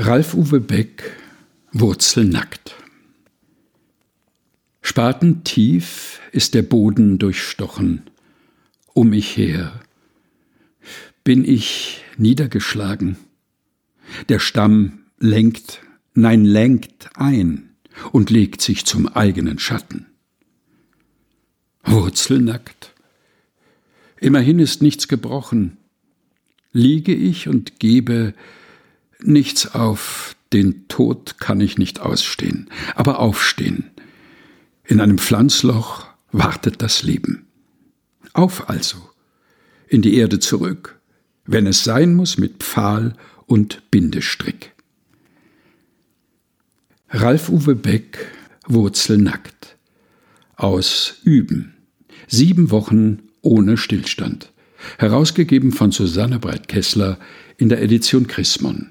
Ralf Uwe Beck Wurzelnackt Spatentief ist der Boden durchstochen, um mich her. Bin ich niedergeschlagen. Der Stamm lenkt, nein, lenkt ein und legt sich zum eigenen Schatten. Wurzelnackt. Immerhin ist nichts gebrochen. Liege ich und gebe Nichts auf, den Tod kann ich nicht ausstehen, aber aufstehen. In einem Pflanzloch wartet das Leben. Auf also, in die Erde zurück, wenn es sein muss mit Pfahl und Bindestrick. Ralf Uwe Beck, Wurzelnackt. Aus Üben. Sieben Wochen ohne Stillstand. Herausgegeben von Susanne Breit-Kessler in der Edition Chrismon.